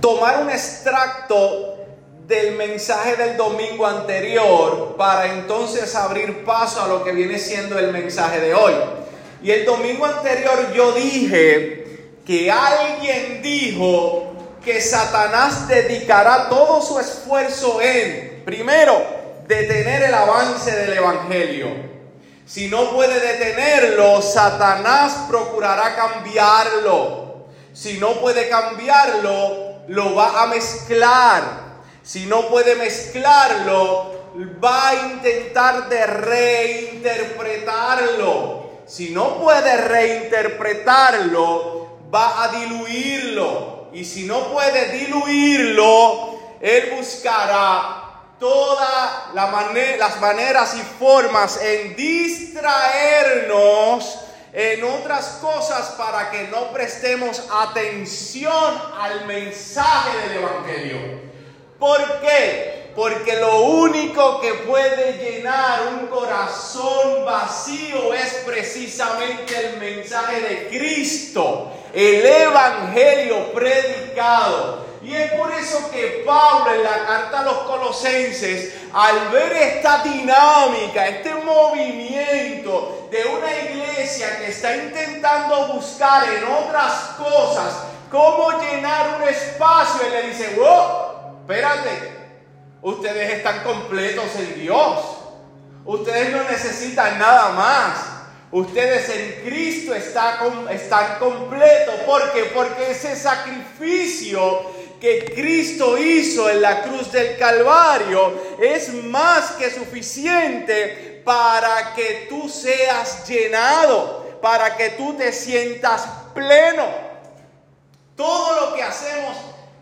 tomar un extracto del mensaje del domingo anterior para entonces abrir paso a lo que viene siendo el mensaje de hoy. Y el domingo anterior yo dije que alguien dijo que Satanás dedicará todo su esfuerzo en, primero, detener el avance del Evangelio. Si no puede detenerlo, Satanás procurará cambiarlo. Si no puede cambiarlo, lo va a mezclar. Si no puede mezclarlo, va a intentar de reinterpretarlo. Si no puede reinterpretarlo, va a diluirlo. Y si no puede diluirlo, él buscará todas las maneras y formas en distraernos en otras cosas para que no prestemos atención al mensaje del Evangelio. ¿Por qué? Porque lo único que puede llenar un corazón vacío es precisamente el mensaje de Cristo, el Evangelio predicado. Y es por eso que Pablo en la carta a los colosenses, al ver esta dinámica, este movimiento de una iglesia que está intentando buscar en otras cosas cómo llenar un espacio, él le dice, wow, espérate, ustedes están completos en Dios. Ustedes no necesitan nada más. Ustedes en Cristo están, están completos. ¿Por qué? Porque ese sacrificio que Cristo hizo en la cruz del Calvario es más que suficiente para que tú seas llenado, para que tú te sientas pleno. Todo lo que hacemos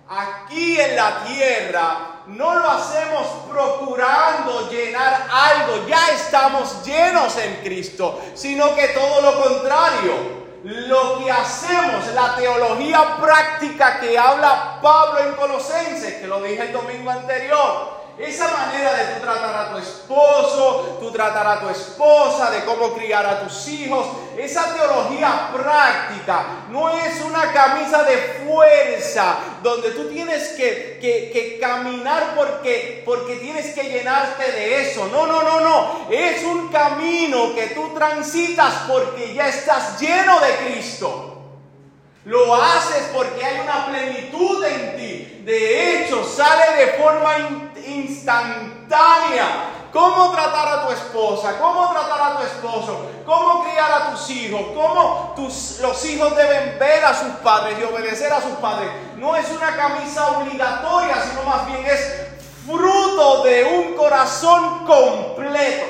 aquí en la tierra no lo hacemos procurando llenar algo, ya estamos llenos en Cristo, sino que todo lo contrario lo que hacemos, la teología práctica que habla Pablo en Colosenses, que lo dije el domingo anterior, esa manera de tú tratar a tu esposo, tú tratar a tu esposa, de cómo criar a tus hijos, esa teología práctica no es una camisa de fuerza donde tú tienes que, que, caminar porque, porque tienes que llenarte de eso. No, no, no, no. Es un camino que tú transitas porque ya estás lleno de Cristo. Lo haces porque hay una plenitud en ti. De hecho, sale de forma instantánea. Cómo tratar a tu esposa, cómo tratar a tu esposo, cómo criar a tus hijos, cómo tus, los hijos deben ver a sus padres y obedecer a sus padres. No es una camisa obligatoria, sino más bien es fruto de un corazón completo.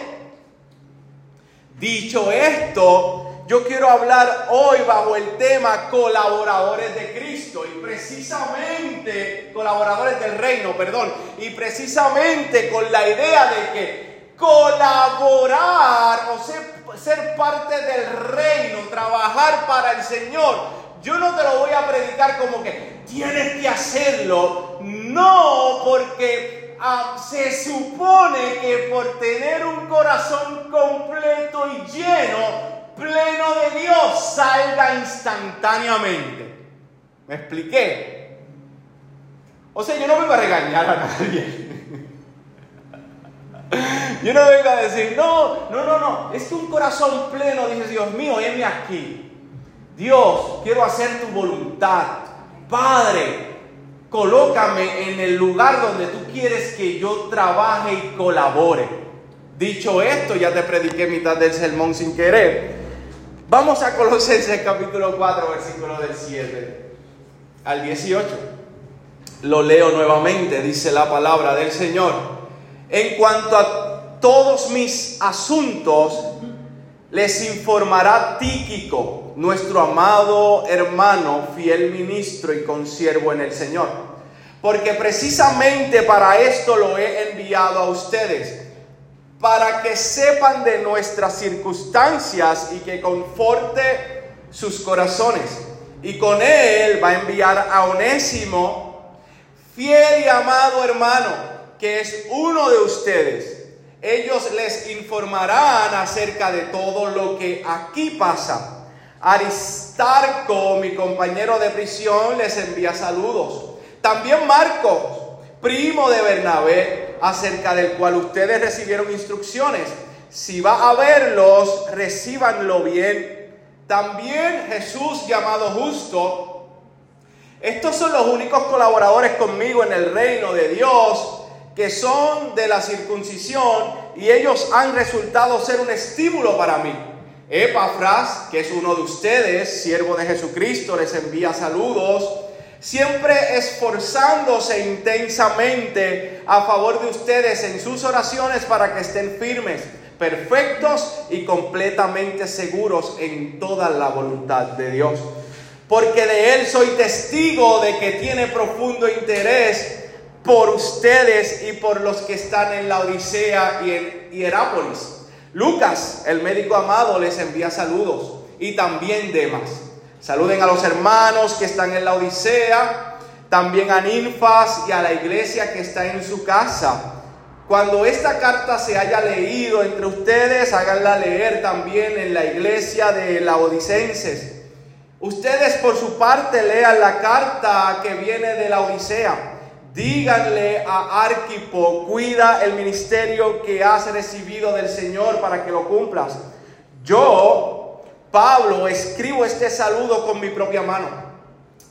Dicho esto, yo quiero hablar hoy bajo el tema colaboradores de Cristo y precisamente colaboradores del reino, perdón, y precisamente con la idea de que colaborar o ser, ser parte del reino, trabajar para el Señor, yo no te lo voy a predicar como que tienes que hacerlo, no porque ah, se supone que por tener un corazón completo y lleno, pleno de Dios salga instantáneamente. ¿Me expliqué? O sea, yo no vengo a regañar a nadie. Yo no vengo a decir, no, no, no, no. Es un corazón pleno dice, Dios mío, heme aquí. Dios, quiero hacer tu voluntad. Padre, colócame en el lugar donde tú quieres que yo trabaje y colabore. Dicho esto, ya te prediqué mitad del sermón sin querer. Vamos a Colosenses capítulo 4, versículo del 7 al 18. Lo leo nuevamente, dice la palabra del Señor. En cuanto a todos mis asuntos, les informará Tíquico, nuestro amado hermano, fiel ministro y consiervo en el Señor. Porque precisamente para esto lo he enviado a ustedes para que sepan de nuestras circunstancias y que conforte sus corazones. Y con él va a enviar a Onésimo, fiel y amado hermano, que es uno de ustedes. Ellos les informarán acerca de todo lo que aquí pasa. Aristarco, mi compañero de prisión, les envía saludos. También Marcos, primo de Bernabé, acerca del cual ustedes recibieron instrucciones. Si va a verlos, recíbanlo bien. También Jesús llamado justo. Estos son los únicos colaboradores conmigo en el reino de Dios que son de la circuncisión y ellos han resultado ser un estímulo para mí. Epafras, que es uno de ustedes, siervo de Jesucristo, les envía saludos, siempre esforzándose intensamente a favor de ustedes en sus oraciones para que estén firmes, perfectos y completamente seguros en toda la voluntad de Dios. Porque de él soy testigo de que tiene profundo interés por ustedes y por los que están en la Odisea y en Hierápolis. Lucas, el médico amado, les envía saludos y también Demas. Saluden a los hermanos que están en la Odisea, también a Ninfas y a la iglesia que está en su casa. Cuando esta carta se haya leído entre ustedes, háganla leer también en la iglesia de la Odicenses. Ustedes por su parte lean la carta que viene de la Odisea. Díganle a Arquipo, cuida el ministerio que has recibido del Señor para que lo cumplas. Yo, Pablo, escribo este saludo con mi propia mano.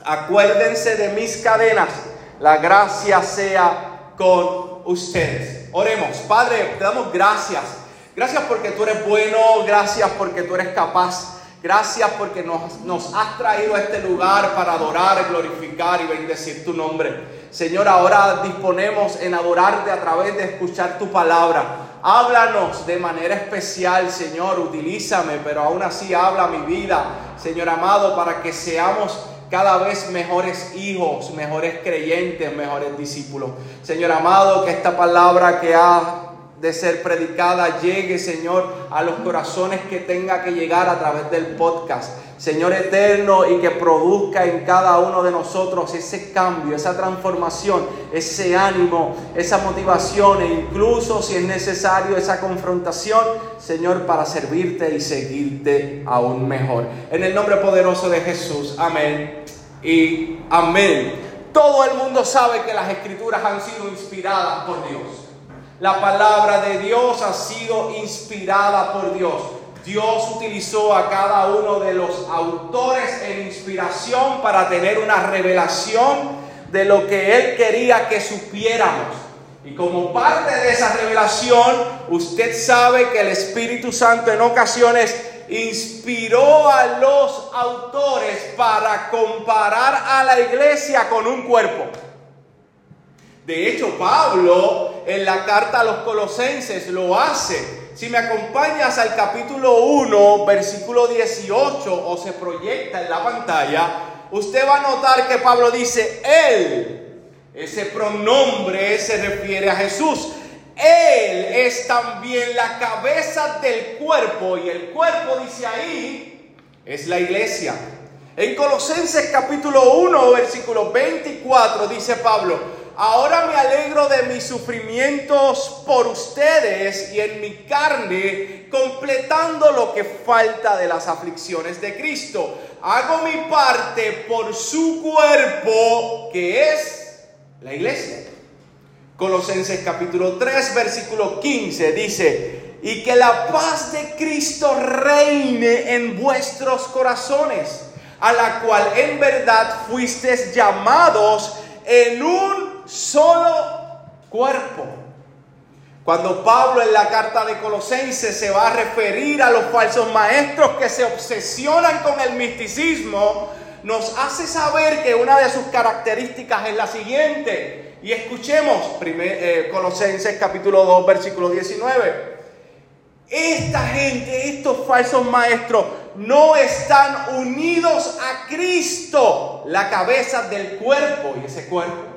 Acuérdense de mis cadenas. La gracia sea con ustedes. Oremos. Padre, te damos gracias. Gracias porque tú eres bueno. Gracias porque tú eres capaz. Gracias porque nos, has traído a este lugar para adorar, glorificar y bendecir tu nombre. Señor, ahora disponemos en adorarte a través de escuchar tu palabra. Háblanos de manera especial, Señor, utilízame, pero aún así habla mi vida, Señor amado, para que seamos cada vez mejores hijos, mejores creyentes, mejores discípulos. Señor amado, que esta palabra que ha de ser predicada llegue, Señor, a los corazones que tenga que llegar a través del podcast. Señor eterno, y que produzca en cada uno de nosotros ese cambio, esa transformación, ese ánimo, esa motivación e incluso si es necesario esa confrontación, Señor, para servirte y seguirte aún mejor. En el nombre poderoso de Jesús, amén y amén. Todo el mundo sabe que las escrituras han sido inspiradas por Dios. La palabra de Dios ha sido inspirada por Dios. Dios utilizó a cada uno de los autores en inspiración para tener una revelación de lo que Él quería que supiéramos. Y como parte de esa revelación, usted sabe que el Espíritu Santo en ocasiones inspiró a los autores para comparar a la iglesia con un cuerpo. De hecho, Pablo en la carta a los colosenses lo hace si me acompañas al capítulo 1, versículo 18, o se proyecta en la pantalla, usted va a notar que Pablo dice Él. Ese pronombre se refiere a Jesús. Él es también la cabeza del cuerpo y el cuerpo, dice ahí, es la iglesia. En Colosenses capítulo 1, versículo 24, dice Pablo, ahora me alegro de mis sufrimientos por ustedes y en mi carne, completando lo que falta de las aflicciones de Cristo. Hago mi parte por su cuerpo, que es la iglesia. Colosenses capítulo 3, versículo 15 dice, y que la paz de Cristo reine en vuestros corazones, a la cual en verdad fuisteis llamados en un solo cuerpo. Cuando Pablo en la carta de Colosenses se va a referir a los falsos maestros que se obsesionan con el misticismo, nos hace saber que una de sus características es la siguiente. Y escuchemos eh, Colosenses capítulo 2, versículo 19. Esta gente, estos falsos maestros, no están unidos a Cristo, la cabeza del cuerpo. Y ese cuerpo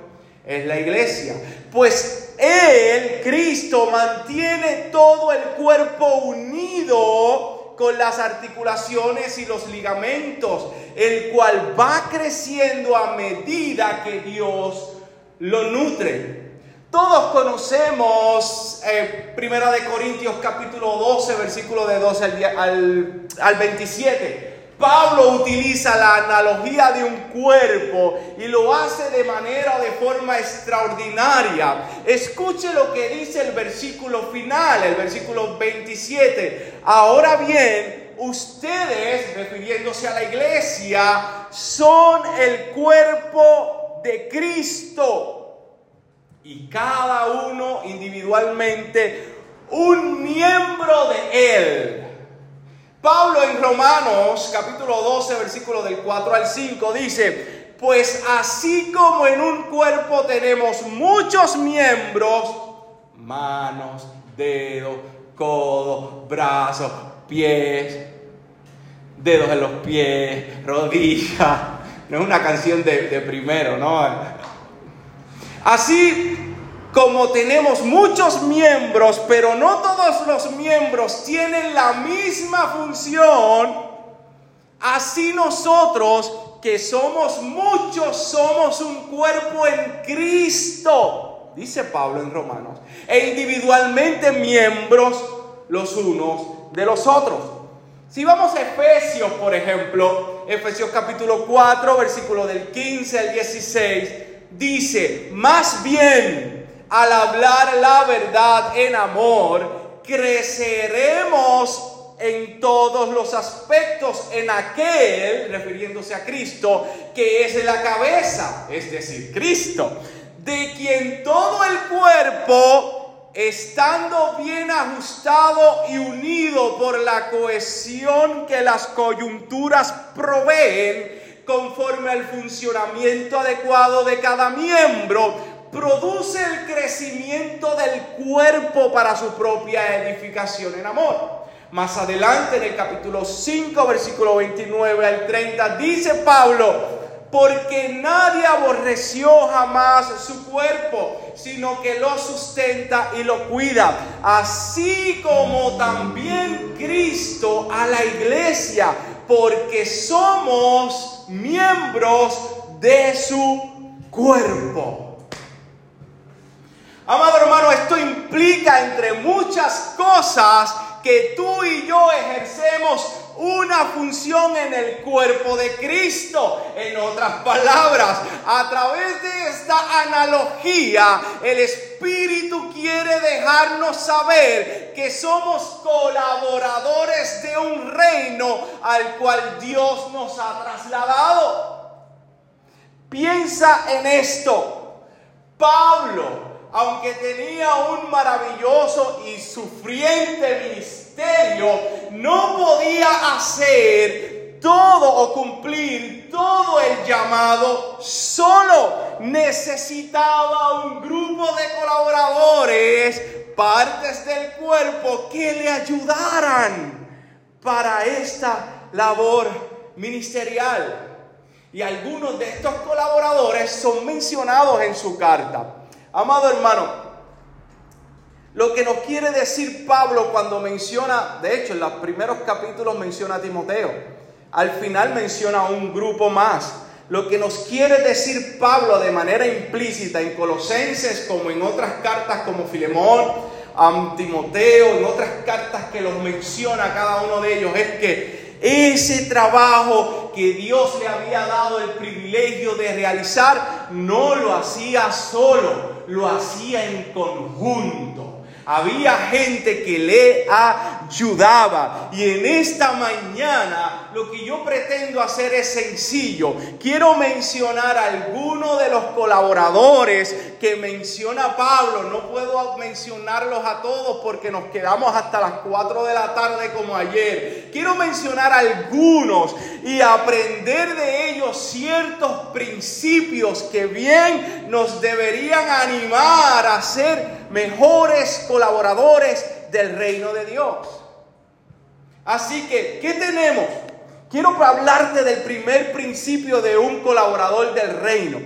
es la iglesia. Pues Él, Cristo, mantiene todo el cuerpo unido con las articulaciones y los ligamentos, el cual va creciendo a medida que Dios lo nutre. Todos conocemos eh, Primera de Corintios capítulo 12, versículo de 12 al, al, al 27 Pablo utiliza la analogía de un cuerpo y lo hace de manera, de forma extraordinaria. Escuche lo que dice el versículo final, el versículo 27. Ahora bien, ustedes, refiriéndose a la iglesia, son el cuerpo de Cristo y cada uno individualmente un miembro de él. Pablo en Romanos capítulo 12, versículo del 4 al 5 dice, pues así como en un cuerpo tenemos muchos miembros, manos, dedos, codos, brazos, pies, dedos en los pies, rodillas, no es una canción de, de primero, ¿no? Así como tenemos muchos miembros, pero no todos los miembros tienen la misma función, así nosotros que somos muchos somos un cuerpo en Cristo, dice Pablo en Romanos, e individualmente miembros los unos de los otros. Si vamos a Efesios, por ejemplo, Efesios capítulo 4, versículo del 15 al 16, dice, más bien, al hablar la verdad en amor, creceremos en todos los aspectos en aquel, refiriéndose a Cristo, que es la cabeza, es decir, Cristo, de quien todo el cuerpo, estando bien ajustado y unido por la cohesión que las coyunturas proveen, conforme al funcionamiento adecuado de cada miembro, produce el crecimiento del cuerpo para su propia edificación en amor. Más adelante en el capítulo 5, versículo 29 al 30, dice Pablo, porque nadie aborreció jamás su cuerpo, sino que lo sustenta y lo cuida, así como también Cristo a la iglesia, porque somos miembros de su cuerpo. Amado hermano, esto implica entre muchas cosas que tú y yo ejercemos una función en el cuerpo de Cristo. En otras palabras, a través de esta analogía, el Espíritu quiere dejarnos saber que somos colaboradores de un reino al cual Dios nos ha trasladado. Piensa en esto. Pablo aunque tenía un maravilloso y sufriente ministerio, no podía hacer todo o cumplir todo el llamado solo. Necesitaba un grupo de colaboradores, partes del cuerpo, que le ayudaran para esta labor ministerial. Y algunos de estos colaboradores son mencionados en su carta. Amado hermano, lo que nos quiere decir Pablo cuando menciona, de hecho en los primeros capítulos menciona a Timoteo, al final menciona a un grupo más. Lo que nos quiere decir Pablo de manera implícita en Colosenses como en otras cartas como Filemón, a Timoteo, en otras cartas que los menciona cada uno de ellos, es que ese trabajo que Dios le había dado el privilegio de realizar, no lo hacía solo, lo hacía en conjunto. Había gente que le ayudaba. Y en esta mañana lo que yo pretendo hacer es sencillo. Quiero mencionar algunos de los colaboradores que menciona Pablo. No puedo mencionarlos a todos porque nos quedamos hasta las 4 de la tarde como ayer. Quiero mencionar algunos y aprender de ellos ciertos principios que bien nos deberían animar a ser mejores colaboradores del reino de Dios. Así que, ¿qué tenemos? Quiero hablarte del primer principio de un colaborador del reino.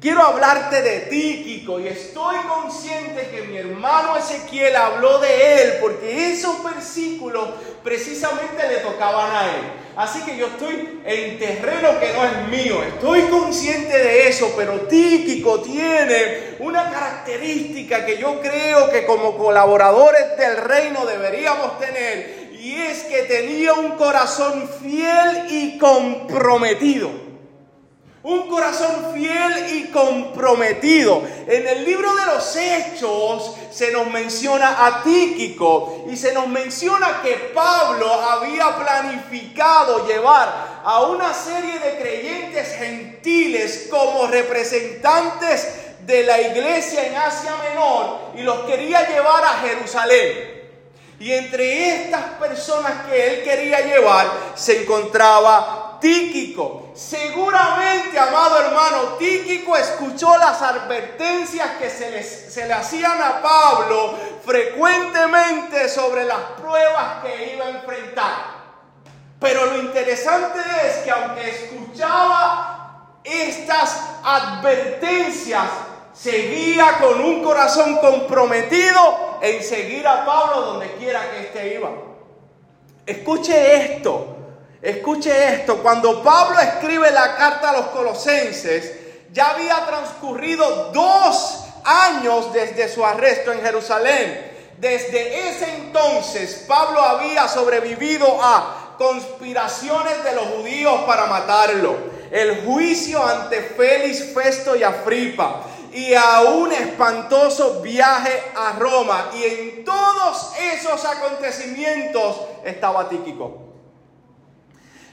Quiero hablarte de Tíquico y estoy consciente que mi hermano Ezequiel habló de él porque esos versículos precisamente le tocaban a él. Así que yo estoy en terreno que no es mío, estoy consciente de eso, pero Tíquico tiene una característica que yo creo que como colaboradores del reino deberíamos tener y es que tenía un corazón fiel y comprometido. Un corazón fiel y comprometido. En el libro de los Hechos se nos menciona a Tíquico y se nos menciona que Pablo había planificado llevar a una serie de creyentes gentiles como representantes de la iglesia en Asia Menor y los quería llevar a Jerusalén. Y entre estas personas que él quería llevar se encontraba Tíquico. Seguramente, amado hermano, Tíquico escuchó las advertencias que se, se le hacían a Pablo frecuentemente sobre las pruebas que iba a enfrentar. Pero lo interesante es que aunque escuchaba estas advertencias, seguía con un corazón comprometido en seguir a Pablo donde quiera que éste iba. Escuche esto, escuche esto. Cuando Pablo escribe la carta a los colosenses, ya había transcurrido dos años desde su arresto en Jerusalén. Desde ese entonces Pablo había sobrevivido a conspiraciones de los judíos para matarlo, el juicio ante Félix, Festo y Afripa, y a un espantoso viaje a Roma. Y en todos esos acontecimientos estaba Tíquico.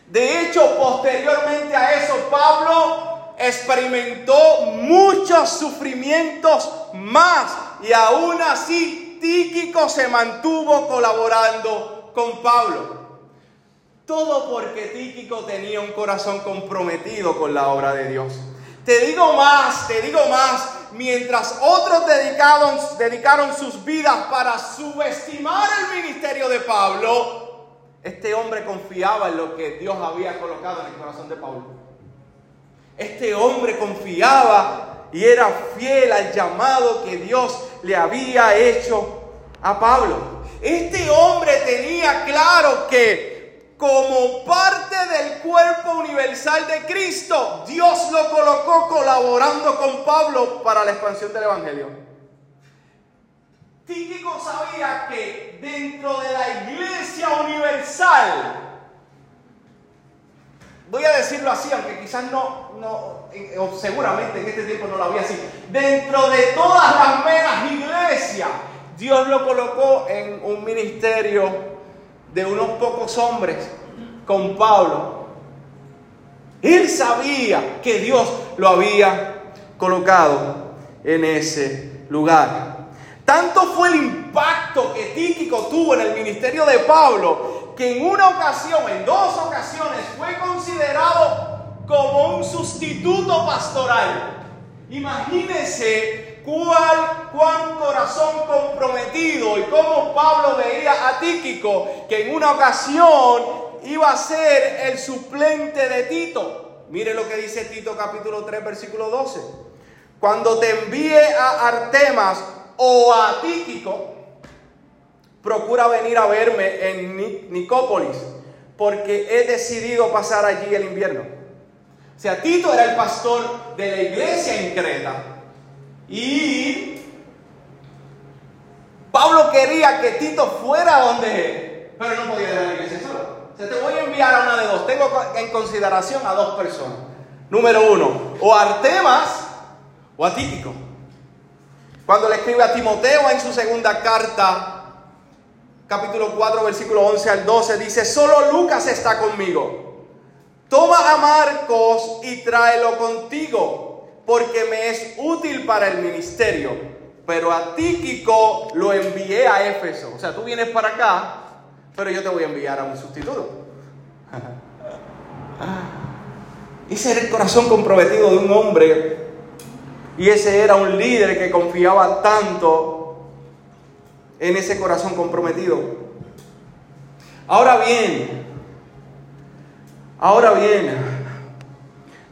De hecho, posteriormente a eso, Pablo experimentó muchos sufrimientos más. Y aún así, Tíquico se mantuvo colaborando con Pablo. Todo porque Tíquico tenía un corazón comprometido con la obra de Dios. Te digo más, te digo más, mientras otros dedicaron, sus vidas para subestimar el ministerio de Pablo, este hombre confiaba en lo que Dios había colocado en el corazón de Pablo. Este hombre confiaba y era fiel al llamado que Dios le había hecho a Pablo. Este hombre tenía claro que como parte del cuerpo universal de Cristo, Dios lo colocó colaborando con Pablo para la expansión del Evangelio. Tíquico sabía que dentro de la iglesia universal, voy a decirlo así, aunque quizás no, no o seguramente en este tiempo no lo había así, dentro de todas las meras iglesias, Dios lo colocó en un ministerio de unos pocos hombres con Pablo. Él sabía que Dios lo había colocado en ese lugar. Tanto fue el impacto que Tíquico tuvo en el ministerio de Pablo que en una ocasión, en dos ocasiones, fue considerado como un sustituto pastoral. Imagínense cuál, cuán corazón comprometido y cómo Pablo veía a Tíquico, que en una ocasión iba a ser el suplente de Tito. Mire lo que dice Tito capítulo 3 versículo 12. Cuando te envíe a Artemas o a Tíquico, procura venir a verme en Nicópolis, porque he decidido pasar allí el invierno. O sea, Tito era el pastor de la iglesia en Creta. Y Pablo quería que Tito fuera donde él, pero no podía dejar la iglesia solo. O sea, te voy a enviar a una de dos. Tengo en consideración a dos personas. Número uno, o Artemas o a Títico. Cuando le escribe a Timoteo en su segunda carta, capítulo 4, versículo 11 al 12, dice, solo Lucas está conmigo. Toma a Marcos y tráelo contigo porque me es útil para el ministerio. Pero a Tíquico lo envié a Éfeso. O sea, tú vienes para acá, pero yo te voy a enviar a un sustituto. Ese era el corazón comprometido de un hombre. Y ese era un líder que confiaba tanto en ese corazón comprometido. Ahora bien, ahora bien,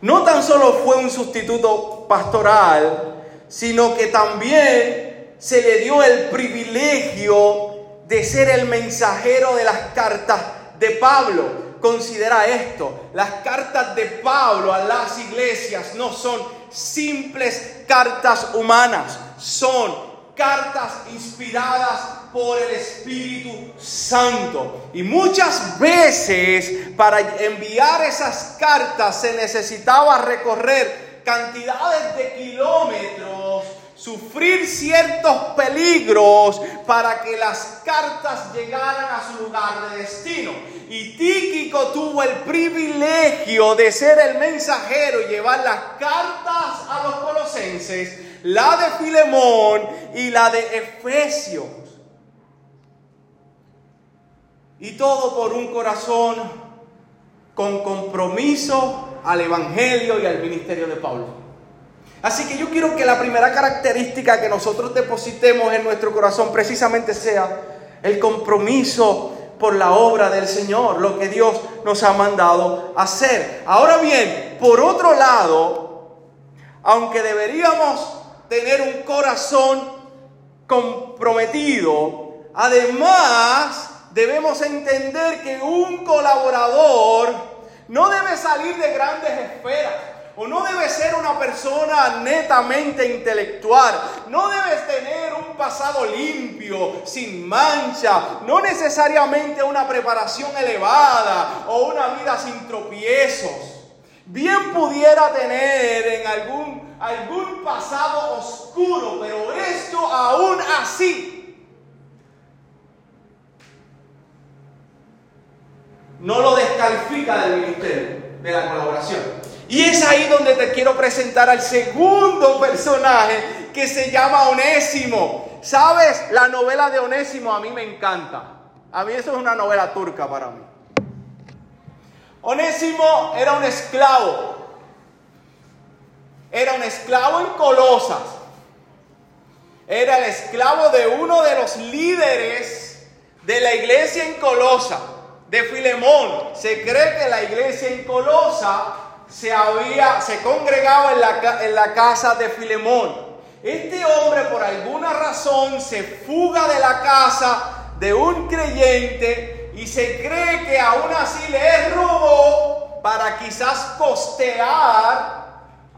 no tan solo fue un sustituto pastoral, sino que también se le dio el privilegio de ser el mensajero de las cartas de Pablo. Considera esto, las cartas de Pablo a las iglesias no son simples cartas humanas, son cartas inspiradas por el Espíritu Santo. Y muchas veces para enviar esas cartas se necesitaba recorrer cantidades de kilómetros, sufrir ciertos peligros para que las cartas llegaran a su lugar de destino. Y Tíquico tuvo el privilegio de ser el mensajero y llevar las cartas a los colosenses la de Filemón y la de Efesios. Y todo por un corazón con compromiso al Evangelio y al ministerio de Pablo. Así que yo quiero que la primera característica que nosotros depositemos en nuestro corazón precisamente sea el compromiso por la obra del Señor, lo que Dios nos ha mandado hacer. Ahora bien, por otro lado, aunque deberíamos tener un corazón comprometido. Además, debemos entender que un colaborador no debe salir de grandes esferas. O no debe ser una persona netamente intelectual. No debes tener un pasado limpio, sin mancha. No necesariamente una preparación elevada o una vida sin tropiezos. Bien pudiera tener en algún algún pasado oscuro, pero esto aún así no lo descalifica del ministerio, de la colaboración. Y es ahí donde te quiero presentar al segundo personaje que se llama Onésimo. ¿Sabes? La novela de Onésimo a mí me encanta. A mí eso es una novela turca para mí. Onésimo era un esclavo era un esclavo en Colosas. Era el esclavo de uno de los líderes de la iglesia en Colosa, de Filemón. Se cree que la iglesia en Colosa se había, se congregaba en la, en la casa de Filemón. Este hombre por alguna razón se fuga de la casa de un creyente y se cree que aún así le robó para quizás costear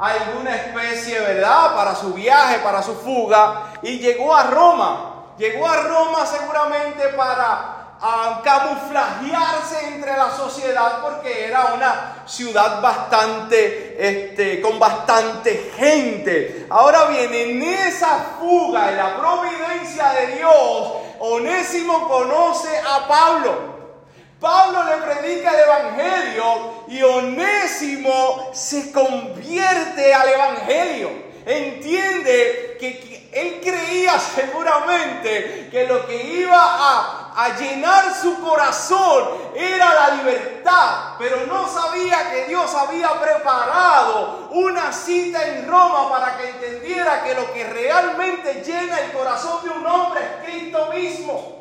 alguna especie, ¿verdad?, para su viaje, para su fuga, y llegó a Roma. Llegó a Roma seguramente para a camuflajearse entre la sociedad porque era una ciudad bastante, este, con bastante gente. Ahora bien, en esa fuga, en la providencia de Dios, Onésimo conoce a Pablo. Pablo le predica el Evangelio y Onésimo se convierte al Evangelio. Entiende que, él creía seguramente que lo que iba a, a llenar su corazón era la libertad, pero no sabía que Dios había preparado una cita en Roma para que entendiera que lo que realmente llena el corazón de un hombre es Cristo mismo.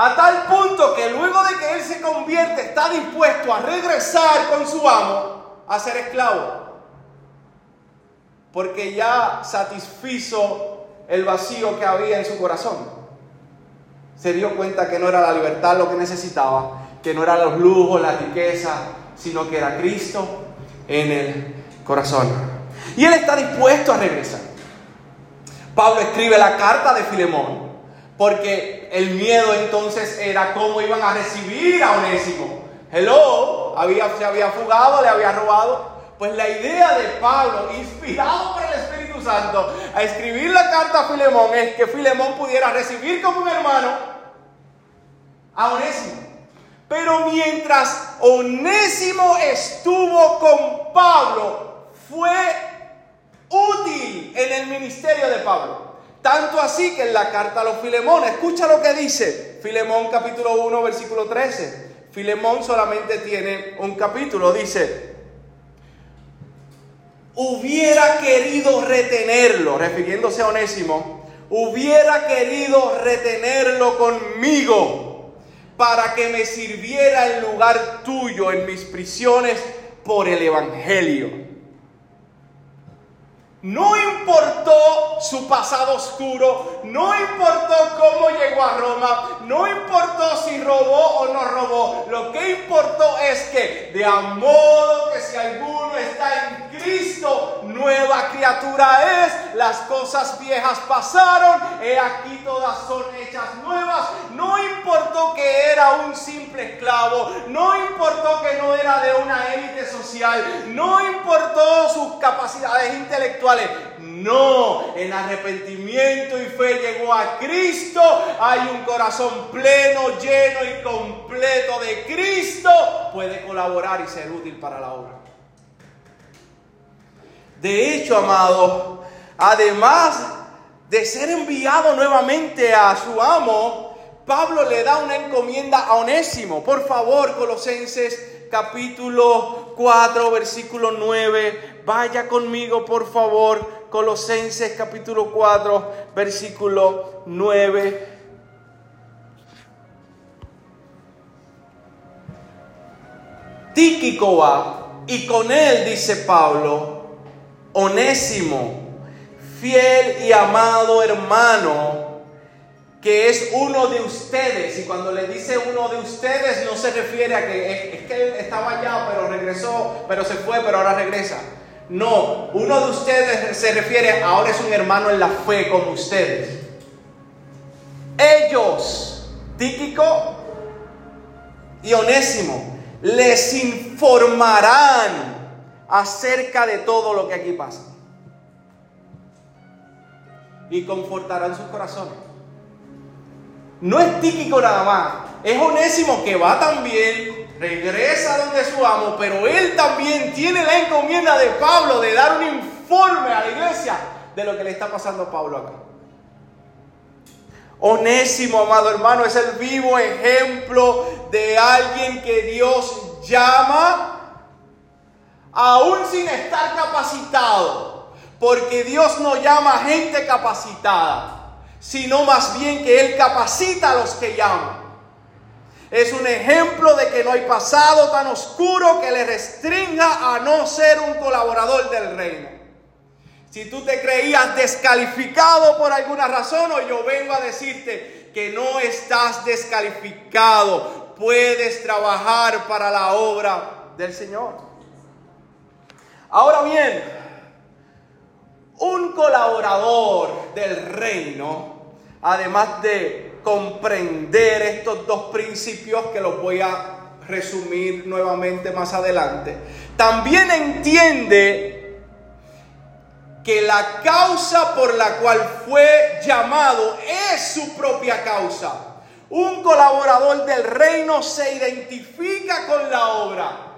A tal punto que luego de que él se convierte está dispuesto a regresar con su amo a ser esclavo. Porque ya satisfizo el vacío que había en su corazón. Se dio cuenta que no era la libertad lo que necesitaba, que no eran los lujos, la riqueza, sino que era Cristo en el corazón. Y él está dispuesto a regresar. Pablo escribe la carta de Filemón porque el miedo entonces era cómo iban a recibir a Onésimo. Hello, había, se había fugado, le había robado. Pues la idea de Pablo, inspirado por el Espíritu Santo, a escribir la carta a Filemón es que Filemón pudiera recibir como un hermano a Onésimo. Pero mientras Onésimo estuvo con Pablo, fue útil en el ministerio de Pablo. Tanto así que en la carta a los Filemón, escucha lo que dice Filemón capítulo 1, versículo 13. Filemón solamente tiene un capítulo, dice, hubiera querido retenerlo, refiriéndose a Onésimo, hubiera querido retenerlo conmigo para que me sirviera en lugar tuyo en mis prisiones por el Evangelio. No importó su pasado oscuro, no importó cómo llegó a Roma, no importó si robó o no robó. Lo que importó es que de modo que si alguno está en Cristo, nueva criatura es, las cosas viejas pasaron, he aquí todas son hechas nuevas. No importó que era un simple esclavo, no importó que no era de una élite social, no importó sus capacidades intelectuales, no, en arrepentimiento y fe llegó a Cristo, hay un corazón pleno, lleno y completo de Cristo, puede colaborar y ser útil para la obra. De hecho, amado, además de ser enviado nuevamente a su amo, Pablo le da una encomienda a Onésimo. Por favor, Colosenses capítulo 4, versículo 9. Vaya conmigo, por favor. Colosenses capítulo 4, versículo 9. Tíquico va, y con él, dice Pablo, Onésimo, fiel y amado hermano, que es uno de ustedes. Y cuando le dice uno de ustedes, no se refiere a que es, que él estaba allá, pero regresó, pero se fue, pero ahora regresa. No, uno de ustedes se refiere, ahora es un hermano en la fe como ustedes. Ellos, Tíquico y Onésimo, les informarán acerca de todo lo que aquí pasa. Y confortarán sus corazones. No es típico nada más, es Onésimo que va también, regresa donde su amo, pero él también tiene la encomienda de Pablo de dar un informe a la iglesia de lo que le está pasando a Pablo acá. Onésimo, amado hermano, es el vivo ejemplo de alguien que Dios llama aún sin estar capacitado, porque Dios no llama a gente capacitada, sino más bien que Él capacita a los que llaman. Es un ejemplo de que no hay pasado tan oscuro que le restrinja a no ser un colaborador del reino. Si tú te creías descalificado por alguna razón, o yo vengo a decirte que no estás descalificado, puedes trabajar para la obra del Señor. Ahora bien, un colaborador del reino, además de comprender estos dos principios que los voy a resumir nuevamente más adelante, también entiende que la causa por la cual fue llamado es su propia causa. Un colaborador del reino se identifica con la obra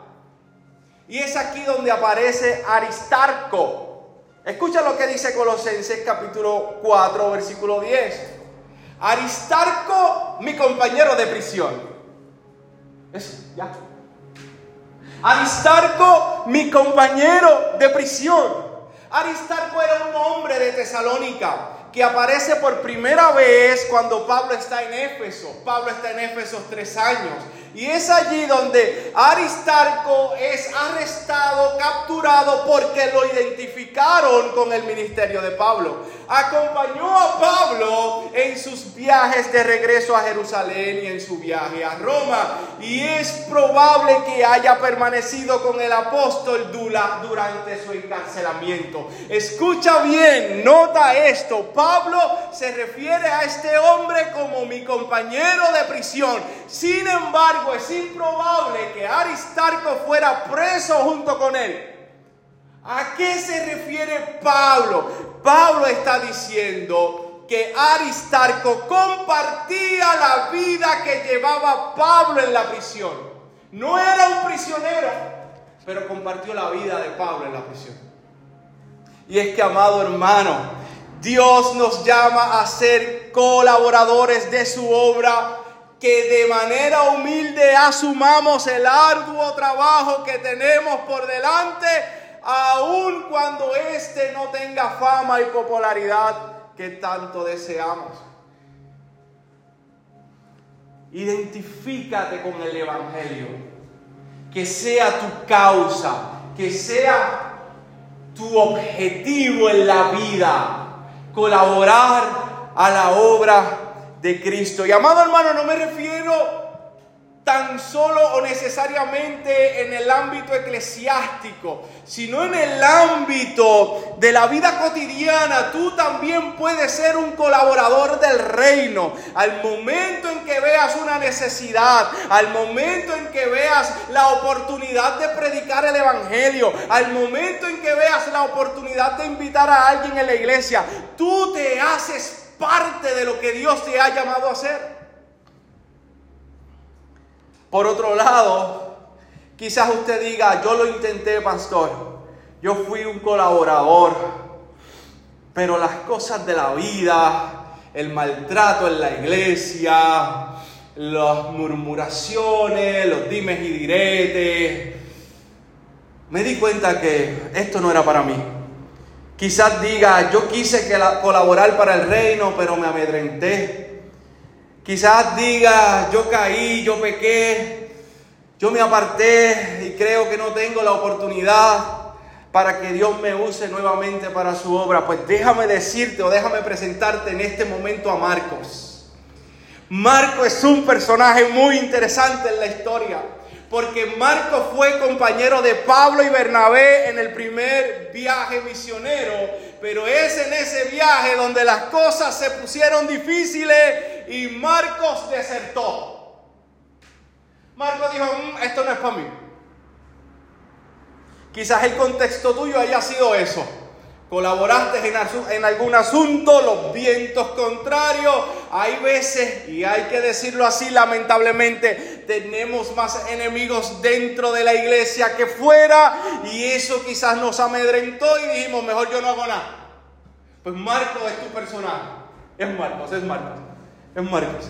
y es aquí donde aparece Aristarco. Escucha lo que dice Colosenses capítulo 4, versículo 10. Aristarco, mi compañero de prisión. Eso, ya. Aristarco, mi compañero de prisión. Aristarco era un hombre de Tesalónica que aparece por primera vez cuando Pablo está en Éfeso. Pablo está en Éfeso tres años. Y es allí donde Aristarco es arrestado, capturado, porque lo identificaron con el ministerio de Pablo. Acompañó a Pablo en sus viajes de regreso a Jerusalén y en su viaje a Roma. Y es probable que haya permanecido con el apóstol Dula durante su encarcelamiento. Escucha bien, nota esto. Pablo se refiere a este hombre como mi compañero de prisión. Sin embargo, es improbable que Aristarco fuera preso junto con él. ¿A qué se refiere Pablo? Pablo está diciendo que Aristarco compartía la vida que llevaba Pablo en la prisión. No era un prisionero, pero compartió la vida de Pablo en la prisión. Y es que, amado hermano, Dios nos llama a ser colaboradores de su obra que de manera humilde asumamos el arduo trabajo que tenemos por delante, aun cuando éste no tenga fama y popularidad que tanto deseamos. Identifícate con el Evangelio, que sea tu causa, que sea tu objetivo en la vida, colaborar a la obra de Cristo. Y amado hermano, no me refiero tan solo o necesariamente en el ámbito eclesiástico, sino en el ámbito de la vida cotidiana. Tú también puedes ser un colaborador del reino. Al momento en que veas una necesidad, al momento en que veas la oportunidad de predicar el Evangelio, al momento en que veas la oportunidad de invitar a alguien en la iglesia, tú te haces parte de lo que Dios te ha llamado a hacer. Por otro lado, quizás usted diga, yo lo intenté, pastor, yo fui un colaborador, pero las cosas de la vida, el maltrato en la iglesia, las murmuraciones, los dimes y diretes, me di cuenta que esto no era para mí. Quizás diga, yo quise colaborar para el reino, pero me amedrenté. Quizás diga, yo caí, yo pequé, yo me aparté y creo que no tengo la oportunidad para que Dios me use nuevamente para su obra. Pues déjame decirte o déjame presentarte en este momento a Marcos. Marcos es un personaje muy interesante en la historia, porque Marcos fue compañero de Pablo y Bernabé en el primer viaje misionero, pero es en ese viaje donde las cosas se pusieron difíciles y Marcos desertó. Marcos dijo, mm, esto no es para mí. Quizás el contexto tuyo haya sido eso. Colaboraste en algún asunto, los vientos contrarios. Hay veces, y hay que decirlo así, lamentablemente, tenemos más enemigos dentro de la iglesia que fuera. Y eso quizás nos amedrentó y dijimos, mejor yo no hago nada. Pues Marcos es tu personaje. Es Marcos, es Marcos en Marcos.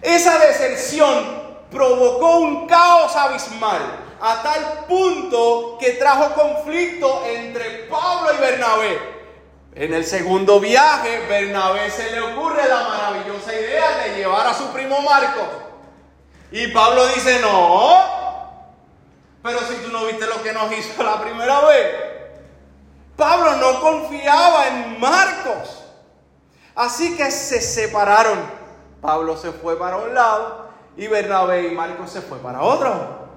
Esa deserción provocó un caos abismal a tal punto que trajo conflicto entre Pablo y Bernabé. En el segundo viaje, Bernabé se le ocurre la maravillosa idea de llevar a su primo Marcos. Y Pablo dice, no, pero si tú no viste lo que nos hizo la primera vez. Pablo no confiaba en Marcos. Así que se separaron. Pablo se fue para un lado y Bernabé y Marcos se fue para otro.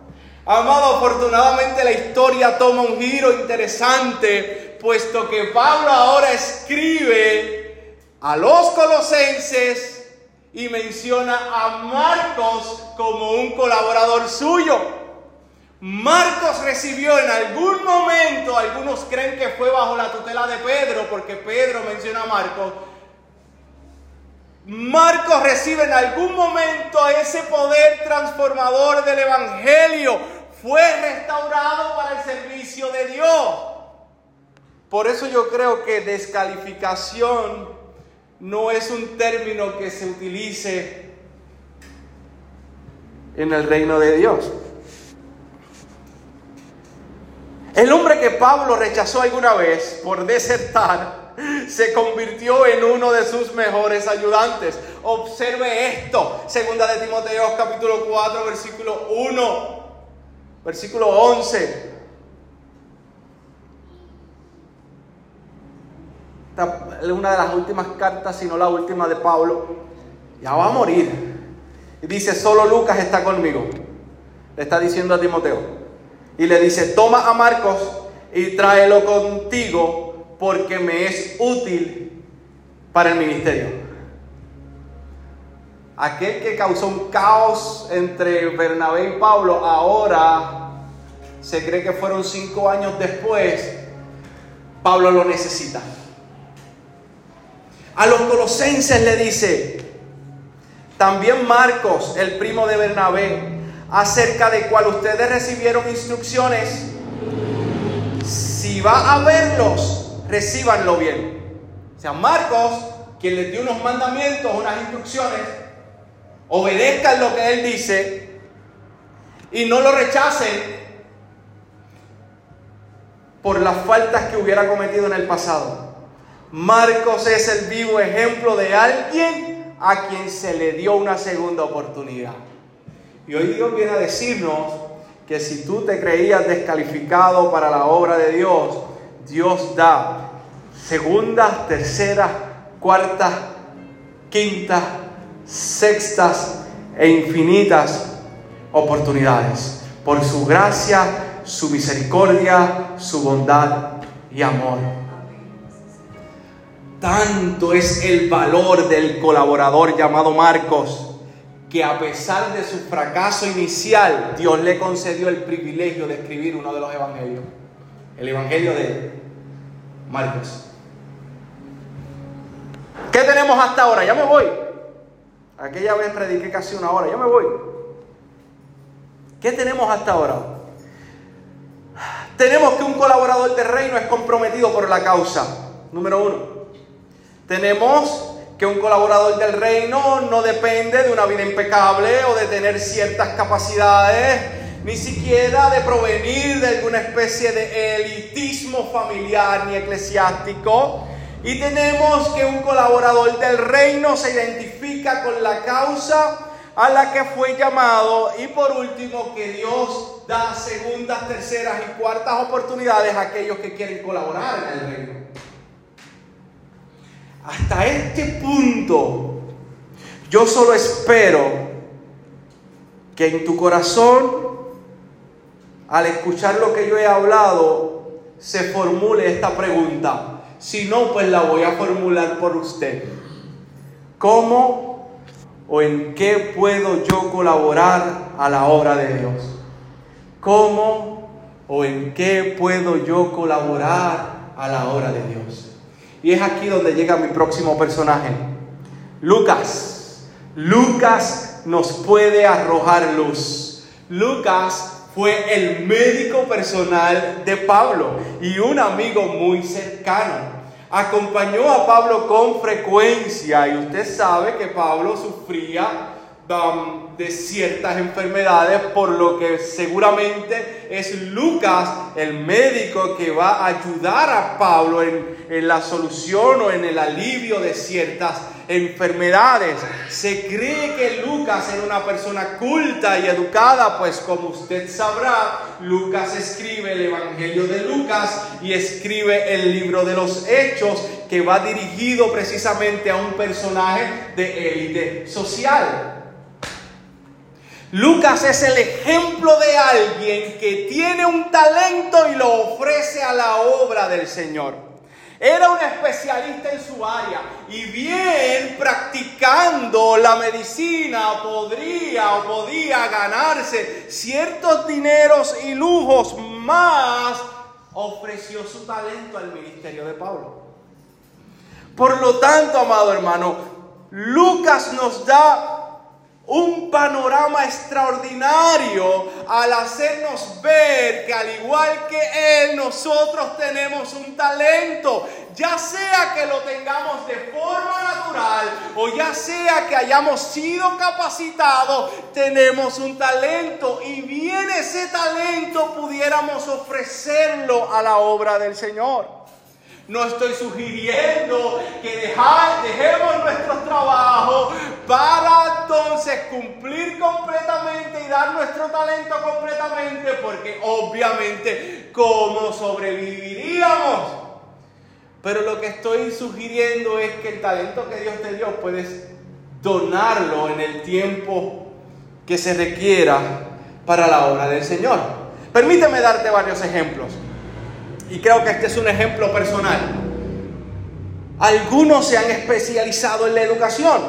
Amado, afortunadamente la historia toma un giro interesante, puesto que Pablo ahora escribe a los colosenses y menciona a Marcos como un colaborador suyo. Marcos recibió en algún momento, algunos creen que fue bajo la tutela de Pedro, porque Pedro menciona a Marcos, Marcos recibe en algún momento ese poder transformador del Evangelio. Fue restaurado para el servicio de Dios. Por eso yo creo que descalificación no es un término que se utilice en el reino de Dios. El hombre que Pablo rechazó alguna vez por desertar se convirtió en uno de sus mejores ayudantes. Observe esto, segunda de Timoteo capítulo 4, versículo 1, versículo 11. Esta es una de las últimas cartas, si no la última de Pablo. Ya va a morir. Y dice, solo Lucas está conmigo. Le está diciendo a Timoteo. Y le dice, toma a Marcos y tráelo contigo porque me es útil para el ministerio. Aquel que causó un caos entre Bernabé y Pablo, ahora se cree que fueron cinco años después, Pablo lo necesita. A los colosenses le dice, también Marcos, el primo de Bernabé, acerca de cual ustedes recibieron instrucciones, si va a verlos, recíbanlo bien. O sea, Marcos, quien les dio unos mandamientos, unas instrucciones, obedezcan lo que él dice y no lo rechacen por las faltas que hubiera cometido en el pasado. Marcos es el vivo ejemplo de alguien a quien se le dio una segunda oportunidad. Y hoy Dios viene a decirnos que si tú te creías descalificado para la obra de Dios, Dios da segundas, terceras, cuartas, quintas, sextas e infinitas oportunidades. Por su gracia, su misericordia, su bondad y amor. Tanto es el valor del colaborador llamado Marcos que a pesar de su fracaso inicial, Dios le concedió el privilegio de escribir uno de los evangelios, el evangelio de Marcos. ¿Qué tenemos hasta ahora? Ya me voy. Aquella vez prediqué casi una hora, ya me voy. ¿Qué tenemos hasta ahora? Tenemos que un colaborador del reino es comprometido por la causa. Número uno. Tenemos que un colaborador del reino no depende de una vida impecable o de tener ciertas capacidades, ni siquiera de provenir de alguna especie de elitismo familiar ni eclesiástico. Y tenemos que un colaborador del reino se identifica con la causa a la que fue llamado. Y por último, que Dios da segundas, terceras y cuartas oportunidades a aquellos que quieren colaborar en el reino. Hasta este punto, yo solo espero que en tu corazón, al escuchar lo que yo he hablado, se formule esta pregunta. Si no, pues la voy a formular por usted. ¿Cómo o en qué puedo yo colaborar a la obra de Dios? ¿Cómo o en qué puedo yo colaborar a la obra de Dios? Y es aquí donde llega mi próximo personaje. Lucas. Lucas nos puede arrojar luz. Lucas fue el médico personal de Pablo y un amigo muy cercano. Acompañó a Pablo con frecuencia y usted sabe que Pablo sufría de ciertas enfermedades, por lo que seguramente es Lucas el médico que va a ayudar a Pablo en, en la solución o en el alivio de ciertas enfermedades. Se cree que Lucas era una persona culta y educada, pues como usted sabrá, Lucas escribe el Evangelio de Lucas y escribe el libro de los Hechos que va dirigido precisamente a un personaje de élite social. Lucas es el ejemplo de alguien que tiene un talento y lo ofrece a la obra del Señor. Era un especialista en su área y bien practicando la medicina podría o podía ganarse ciertos dineros y lujos más ofreció su talento al ministerio de Pablo. Por lo tanto, amado hermano, Lucas nos da un panorama extraordinario al hacernos ver que al igual que Él, nosotros tenemos un talento, ya sea que lo tengamos de forma natural o ya sea que hayamos sido capacitados, tenemos un talento y bien ese talento pudiéramos ofrecerlo a la obra del Señor. No estoy sugiriendo que dejemos nuestros trabajos para entonces cumplir completamente y dar nuestro talento completamente, porque obviamente, ¿cómo sobreviviríamos? Pero lo que estoy sugiriendo es que el talento que Dios te dio puedes donarlo en el tiempo que se requiera para la obra del Señor. Permíteme darte varios ejemplos. Y creo que este es un ejemplo personal. Algunos se han especializado en la educación.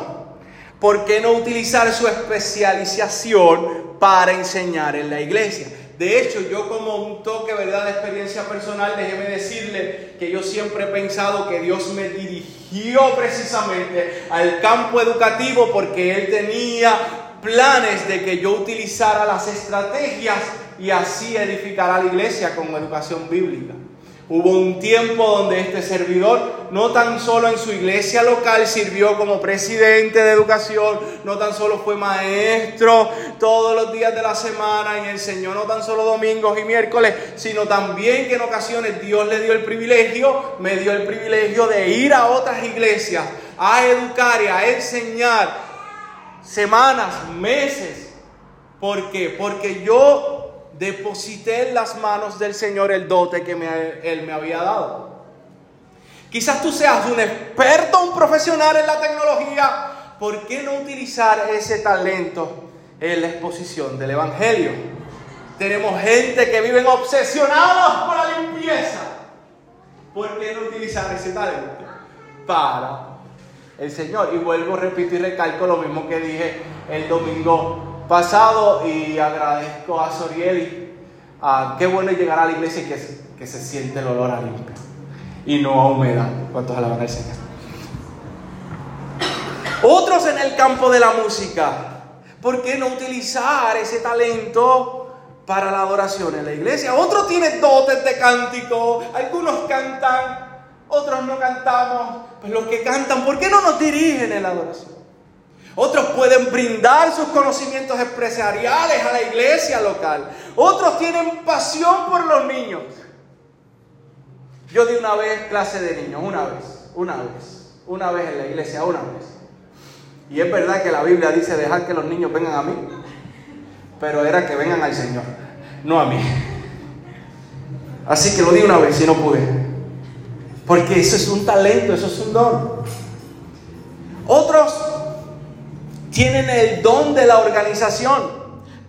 ¿Por qué no utilizar su especialización para enseñar en la iglesia? De hecho, yo como un toque, ¿verdad?, de experiencia personal, déjeme decirle que yo siempre he pensado que Dios me dirigió precisamente al campo educativo porque Él tenía planes de que yo utilizara las estrategias y así edificara la iglesia con educación bíblica. Hubo un tiempo donde este servidor no tan solo en su iglesia local sirvió como presidente de educación, no tan solo fue maestro todos los días de la semana y enseñó no tan solo domingos y miércoles, sino también que en ocasiones Dios le dio el privilegio, me dio el privilegio de ir a otras iglesias a educar y a enseñar semanas, meses. ¿Por qué? Porque yo deposité en las manos del Señor el dote que Él me había dado. Quizás tú seas un experto, un profesional en la tecnología, ¿por qué no utilizar ese talento en la exposición del Evangelio? Tenemos gente que viven obsesionados con la limpieza. ¿Por qué no utilizar ese talento para el Señor? Y vuelvo, repito y recalco lo mismo que dije el domingo pasado y agradezco a Sorieli. Ah, qué bueno llegar a la iglesia y que, que se siente el olor a limpio y no a humedad. ¿Cuántos alaban al Señor? Otros en el campo de la música. ¿Por qué no utilizar ese talento para la adoración en la iglesia? Otros tienen dotes de cántico, algunos cantan, otros no cantamos. Pues los que cantan, ¿por qué no nos dirigen en la adoración? Otros pueden brindar sus conocimientos empresariales a la iglesia local. Otros tienen pasión por los niños. Yo di una vez clase de niños, una vez, una vez, una vez en la iglesia, una vez. Y es verdad que la Biblia dice dejar que los niños vengan a mí, pero era que vengan al Señor, no a mí. Así que lo di una vez y no pude. Porque eso es un talento, eso es un don. Otros tienen el don de la organización.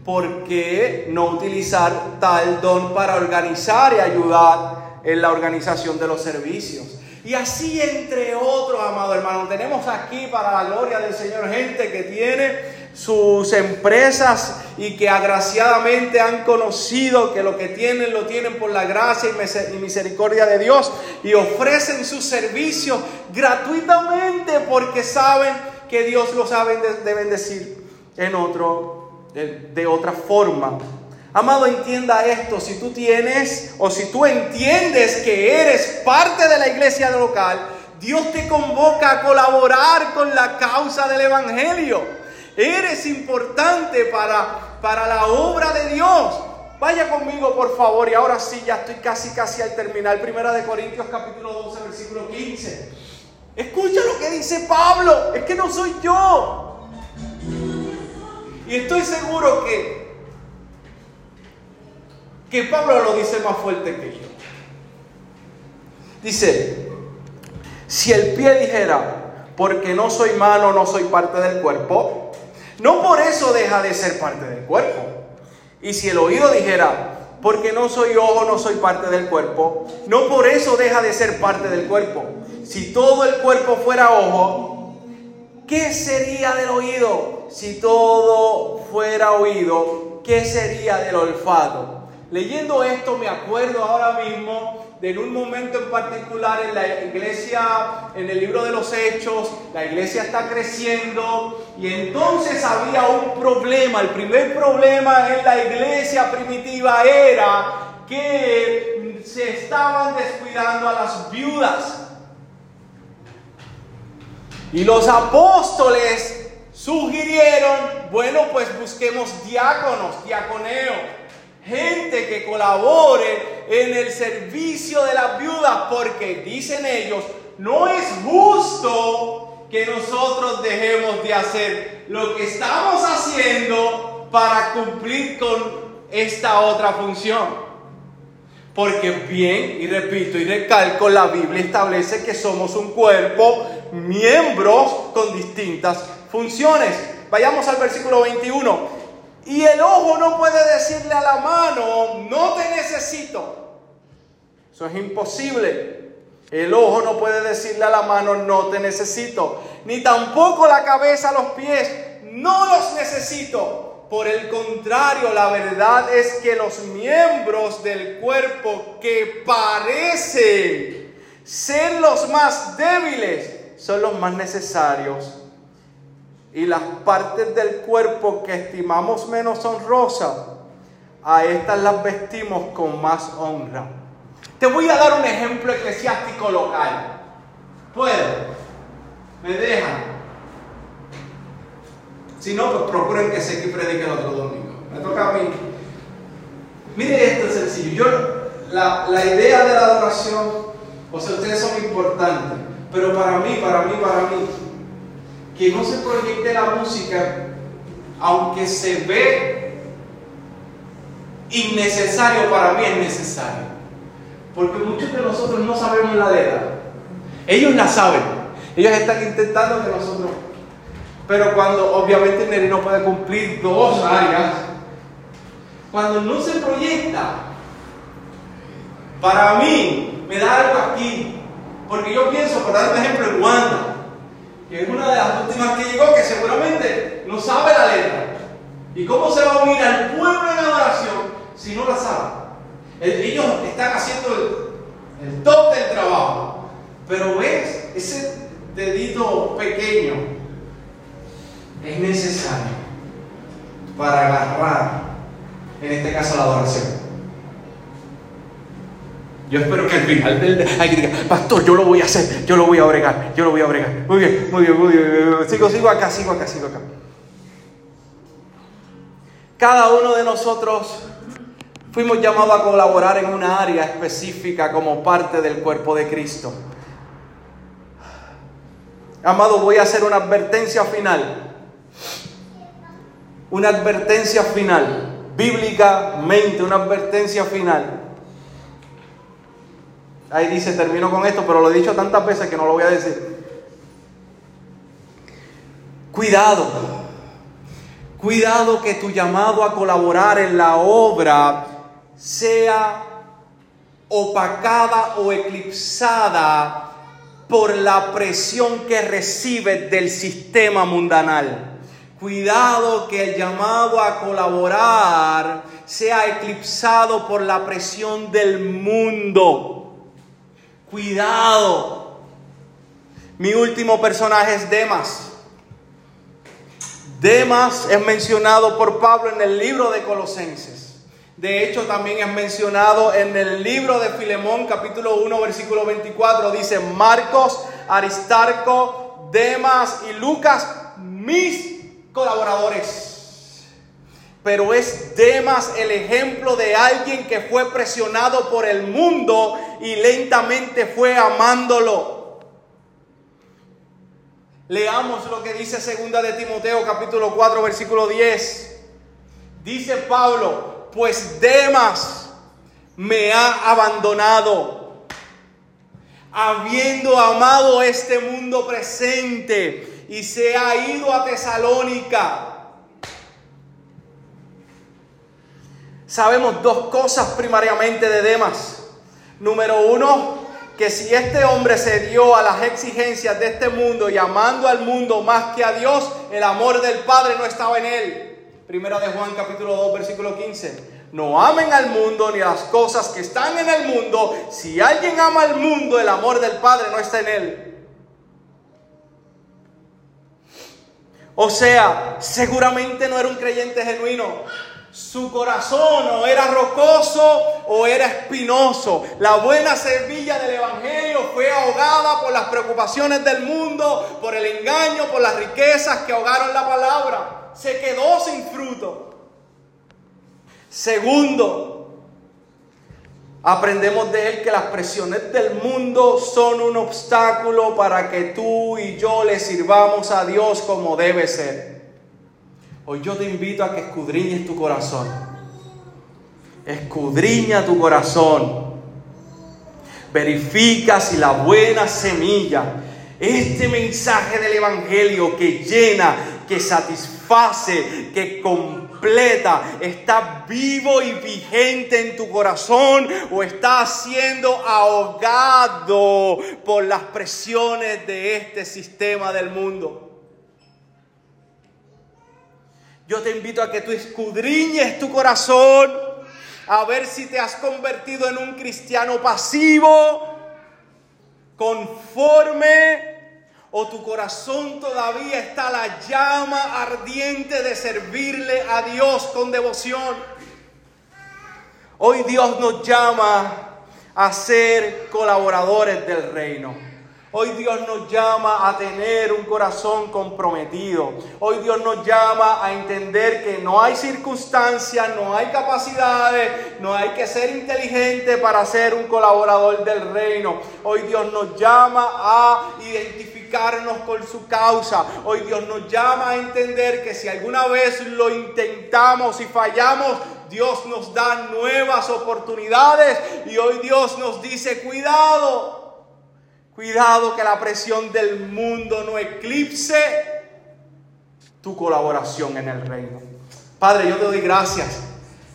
¿Por qué no utilizar tal don para organizar y ayudar en la organización de los servicios? Y así entre otros, amado hermano, tenemos aquí para la gloria del Señor gente que tiene sus empresas y que agraciadamente han conocido que lo que tienen lo tienen por la gracia y misericordia de Dios y ofrecen sus servicios gratuitamente porque saben que Dios los sabe de bendecir en otro, de, de otra forma. Amado, entienda esto, si tú tienes o si tú entiendes que eres parte de la iglesia local, Dios te convoca a colaborar con la causa del Evangelio. Eres importante para, para la obra de Dios. Vaya conmigo, por favor, y ahora sí, ya estoy casi, casi al terminar. Primera de Corintios, capítulo 12, versículo 15. Escucha lo que dice Pablo, es que no soy yo. Y estoy seguro que que Pablo lo dice más fuerte que yo. Dice, si el pie dijera, porque no soy mano, no soy parte del cuerpo, no por eso deja de ser parte del cuerpo. Y si el oído dijera, porque no soy ojo, no soy parte del cuerpo, no por eso deja de ser parte del cuerpo. Si todo el cuerpo fuera ojo, ¿qué sería del oído? Si todo fuera oído, ¿qué sería del olfato? Leyendo esto me acuerdo ahora mismo en un momento en particular en la iglesia, en el libro de los Hechos, la iglesia está creciendo y entonces había un problema. El primer problema en la iglesia primitiva era que se estaban descuidando a las viudas. Y los apóstoles sugirieron, bueno, pues busquemos diáconos, diaconeo gente que colabore en el servicio de las viudas, porque dicen ellos, no es justo que nosotros dejemos de hacer lo que estamos haciendo para cumplir con esta otra función. Porque bien, y repito y recalco, la Biblia establece que somos un cuerpo, miembros con distintas funciones. Vayamos al versículo 21. Y el ojo no puede decirle a la mano, no te necesito. Eso es imposible. El ojo no puede decirle a la mano, no te necesito. Ni tampoco la cabeza los pies, no los necesito. Por el contrario, la verdad es que los miembros del cuerpo que parecen ser los más débiles son los más necesarios y las partes del cuerpo que estimamos menos honrosas, a estas las vestimos con más honra. Te voy a dar un ejemplo eclesiástico local. ¿Puedo? ¿Me dejan? Si no, pues procuren que se predique el otro domingo. Me toca a mí. Mire esto es sencillo. Yo, la, la idea de la adoración, o sea, ustedes son importantes, pero para mí, para mí, para mí, que no se proyecte la música, aunque se ve innecesario, para mí es necesario. Porque muchos de nosotros no sabemos la letra. Ellos la saben. Ellos están intentando que nosotros Pero cuando obviamente nene no puede cumplir dos áreas, cuando no se proyecta, para mí me da algo aquí. Porque yo pienso, por dar un ejemplo, en Wanda, que es una de las últimas que llegó, que seguramente no sabe la letra. ¿Y cómo se va a unir al pueblo en adoración si no la sabe? Ellos están haciendo el, el top del trabajo. Pero ves, ese dedito pequeño es necesario para agarrar, en este caso, la adoración. Yo espero que al final del hay que diga, pastor, yo lo voy a hacer, yo lo voy a bregar, yo lo voy a bregar. Muy bien, muy bien, muy bien. Sigo, sigo acá, sigo acá, sigo acá. Cada uno de nosotros fuimos llamados a colaborar en una área específica como parte del cuerpo de Cristo. Amado, voy a hacer una advertencia final. Una advertencia final, bíblicamente, una advertencia final. Ahí dice, termino con esto, pero lo he dicho tantas veces que no lo voy a decir. Cuidado, cuidado que tu llamado a colaborar en la obra sea opacada o eclipsada por la presión que recibe del sistema mundanal. Cuidado que el llamado a colaborar sea eclipsado por la presión del mundo. Cuidado. Mi último personaje es Demas. Demas es mencionado por Pablo en el libro de Colosenses. De hecho, también es mencionado en el libro de Filemón, capítulo 1, versículo 24. Dice, Marcos, Aristarco, Demas y Lucas, mis colaboradores. Pero es Demas el ejemplo de alguien que fue presionado por el mundo y lentamente fue amándolo. Leamos lo que dice segunda de Timoteo capítulo 4 versículo 10. Dice Pablo, pues Demas me ha abandonado, habiendo amado este mundo presente y se ha ido a Tesalónica. Sabemos dos cosas primariamente de Demas. Número uno, que si este hombre se dio a las exigencias de este mundo y amando al mundo más que a Dios, el amor del Padre no estaba en él. Primera de Juan capítulo 2 versículo 15. No amen al mundo ni las cosas que están en el mundo. Si alguien ama al mundo, el amor del Padre no está en él. O sea, seguramente no era un creyente genuino. Su corazón o era rocoso o era espinoso. La buena semilla del Evangelio fue ahogada por las preocupaciones del mundo, por el engaño, por las riquezas que ahogaron la palabra se quedó sin fruto. Segundo, aprendemos de él que las presiones del mundo son un obstáculo para que tú y yo le sirvamos a Dios como debe ser. Hoy yo te invito a que escudriñes tu corazón. Escudriña tu corazón. Verifica si la buena semilla, este mensaje del Evangelio que llena, que satisface, que completa, está vivo y vigente en tu corazón o está siendo ahogado por las presiones de este sistema del mundo. Yo te invito a que tú escudriñes tu corazón a ver si te has convertido en un cristiano pasivo, conforme o tu corazón todavía está la llama ardiente de servirle a Dios con devoción. Hoy Dios nos llama a ser colaboradores del reino. Hoy Dios nos llama a tener un corazón comprometido. Hoy Dios nos llama a entender que no hay circunstancias, no hay capacidades, no hay que ser inteligente para ser un colaborador del reino. Hoy Dios nos llama a identificarnos con su causa. Hoy Dios nos llama a entender que si alguna vez lo intentamos y fallamos, Dios nos da nuevas oportunidades y hoy Dios nos dice, cuidado. Cuidado que la presión del mundo no eclipse tu colaboración en el reino. Padre, yo te doy gracias.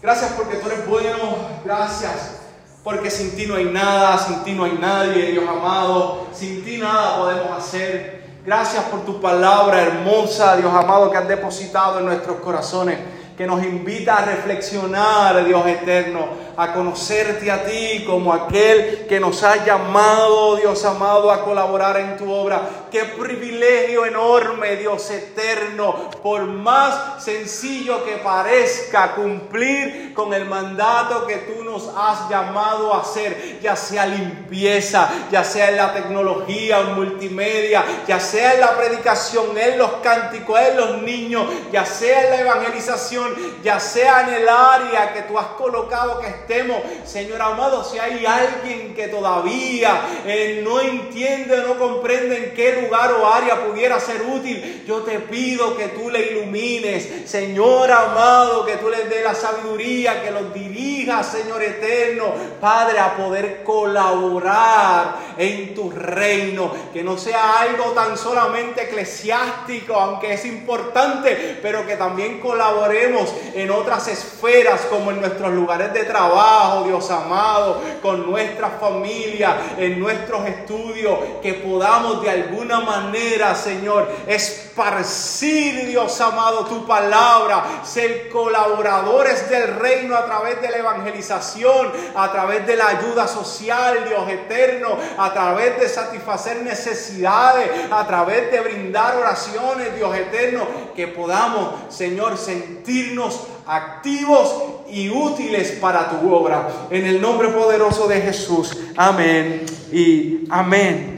Gracias porque tú eres bueno. Gracias porque sin ti no hay nada, sin ti no hay nadie, Dios amado. Sin ti nada podemos hacer. Gracias por tu palabra hermosa, Dios amado, que has depositado en nuestros corazones, que nos invita a reflexionar, Dios eterno a conocerte a ti como aquel que nos ha llamado, Dios amado, a colaborar en tu obra. Qué privilegio enorme, Dios eterno, por más sencillo que parezca cumplir con el mandato que tú nos has llamado a hacer, ya sea limpieza, ya sea en la tecnología, en multimedia, ya sea en la predicación, en los cánticos, en los niños, ya sea en la evangelización, ya sea en el área que tú has colocado que Señor amado, si hay alguien que todavía eh, no entiende, no comprende en qué lugar o área pudiera ser útil, yo te pido que tú le ilumines, Señor amado, que tú les dé la sabiduría, que los dirijas, Señor eterno, Padre, a poder colaborar en tu reino, que no sea algo tan solamente eclesiástico, aunque es importante, pero que también colaboremos en otras esferas como en nuestros lugares de trabajo Dios amado, con nuestra familia, en nuestros estudios, que podamos de alguna manera, Señor, esparcir, Dios amado, tu palabra, ser colaboradores del reino a través de la evangelización, a través de la ayuda social, Dios eterno, a través de satisfacer necesidades, a través de brindar oraciones, Dios eterno, que podamos, Señor, sentirnos activos y útiles para tu obra. En el nombre poderoso de Jesús. Amén y amén.